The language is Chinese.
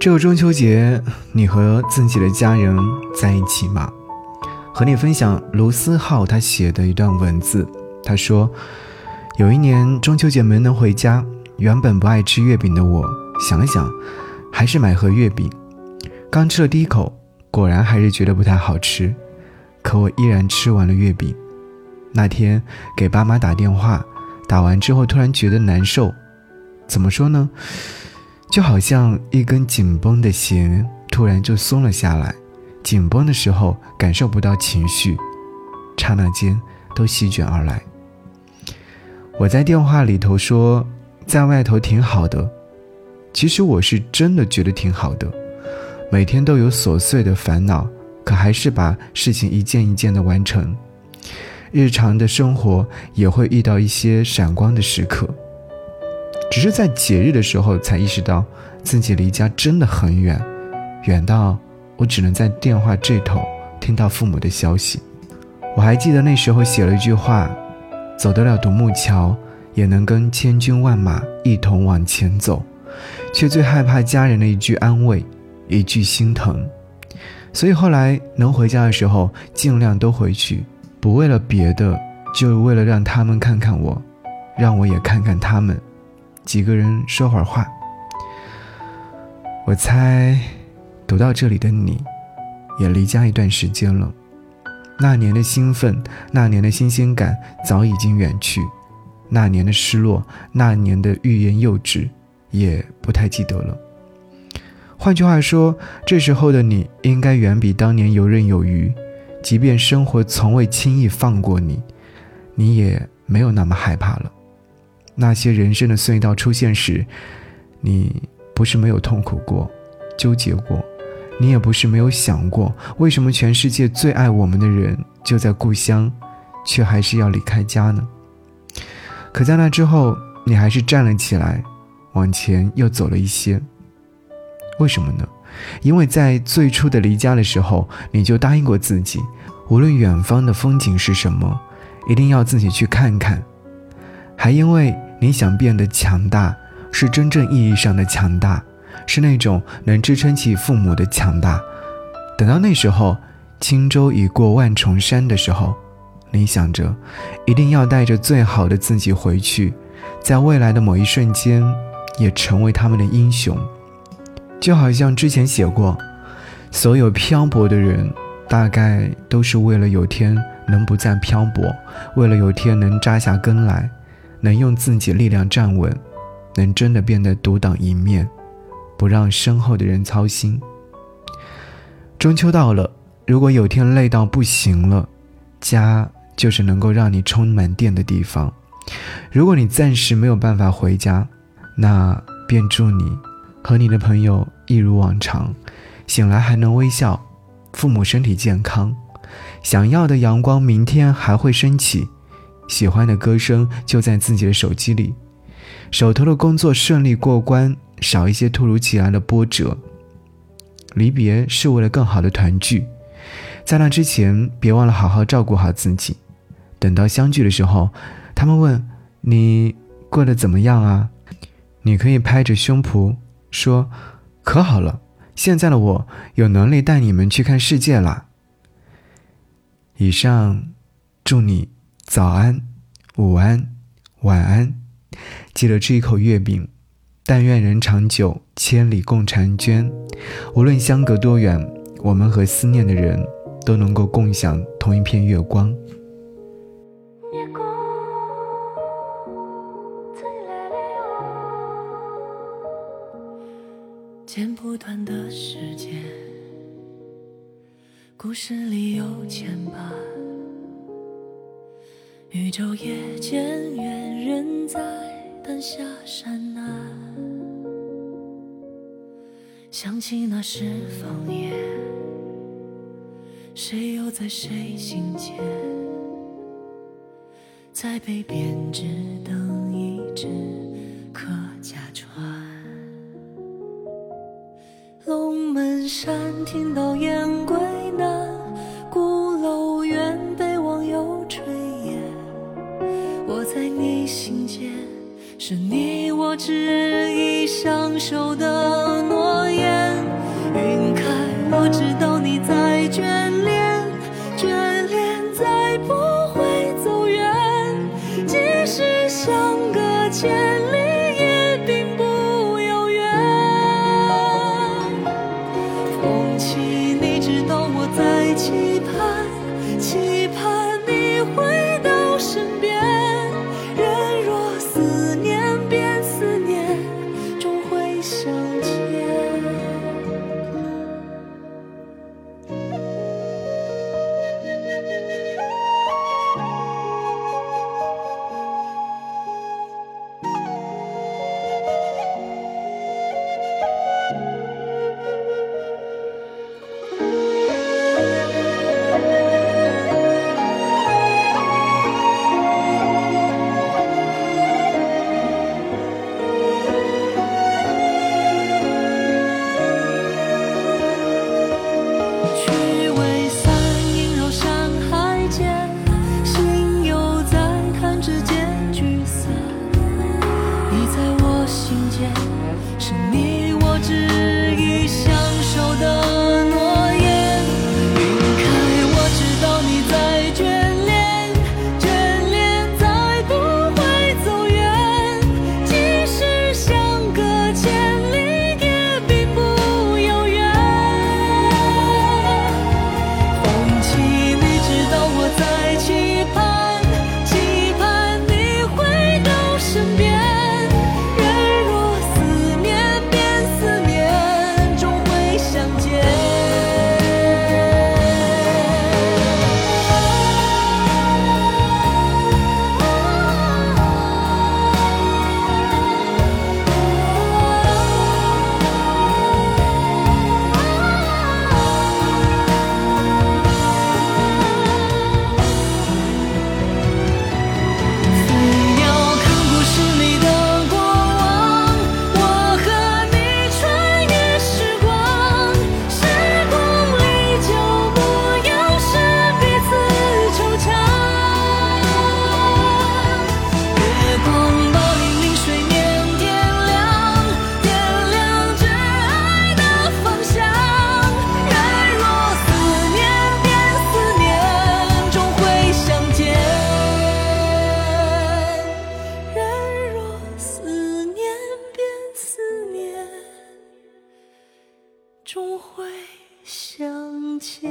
这个中秋节，你和自己的家人在一起吗？和你分享卢思浩他写的一段文字。他说，有一年中秋节没能回家，原本不爱吃月饼的我，想了想，还是买盒月饼。刚吃了第一口，果然还是觉得不太好吃，可我依然吃完了月饼。那天给爸妈打电话，打完之后突然觉得难受，怎么说呢？就好像一根紧绷的弦突然就松了下来，紧绷的时候感受不到情绪，刹那间都席卷而来。我在电话里头说，在外头挺好的，其实我是真的觉得挺好的，每天都有琐碎的烦恼，可还是把事情一件一件的完成。日常的生活也会遇到一些闪光的时刻，只是在节日的时候才意识到自己离家真的很远，远到我只能在电话这头听到父母的消息。我还记得那时候写了一句话：“走得了独木桥，也能跟千军万马一同往前走。”却最害怕家人的一句安慰，一句心疼。所以后来能回家的时候，尽量都回去。不为了别的，就为了让他们看看我，让我也看看他们，几个人说会儿话。我猜，读到这里的你，也离家一段时间了。那年的兴奋，那年的新鲜感早已经远去，那年的失落，那年的欲言又止，也不太记得了。换句话说，这时候的你应该远比当年游刃有余。即便生活从未轻易放过你，你也没有那么害怕了。那些人生的隧道出现时，你不是没有痛苦过、纠结过，你也不是没有想过，为什么全世界最爱我们的人就在故乡，却还是要离开家呢？可在那之后，你还是站了起来，往前又走了一些。为什么呢？因为在最初的离家的时候，你就答应过自己，无论远方的风景是什么，一定要自己去看看。还因为你想变得强大，是真正意义上的强大，是那种能支撑起父母的强大。等到那时候，轻舟已过万重山的时候，你想着，一定要带着最好的自己回去，在未来的某一瞬间，也成为他们的英雄。就好像之前写过，所有漂泊的人，大概都是为了有天能不再漂泊，为了有天能扎下根来，能用自己力量站稳，能真的变得独当一面，不让身后的人操心。中秋到了，如果有天累到不行了，家就是能够让你充满电的地方。如果你暂时没有办法回家，那便祝你。和你的朋友一如往常，醒来还能微笑，父母身体健康，想要的阳光明天还会升起，喜欢的歌声就在自己的手机里，手头的工作顺利过关，少一些突如其来的波折。离别是为了更好的团聚，在那之前别忘了好好照顾好自己，等到相聚的时候，他们问你过得怎么样啊，你可以拍着胸脯。说，可好了，现在的我有能力带你们去看世界啦。以上，祝你早安、午安、晚安，记得吃一口月饼。但愿人长久，千里共婵娟。无论相隔多远，我们和思念的人都能够共享同一片月光。剪不断的时间，故事里有牵绊，宇宙也渐远，人在灯下山南。想起那时方言，谁又在谁心间？在北边只等一只客家船。龙门山听到雁归是你我执意相守的诺言云开我知道终会相见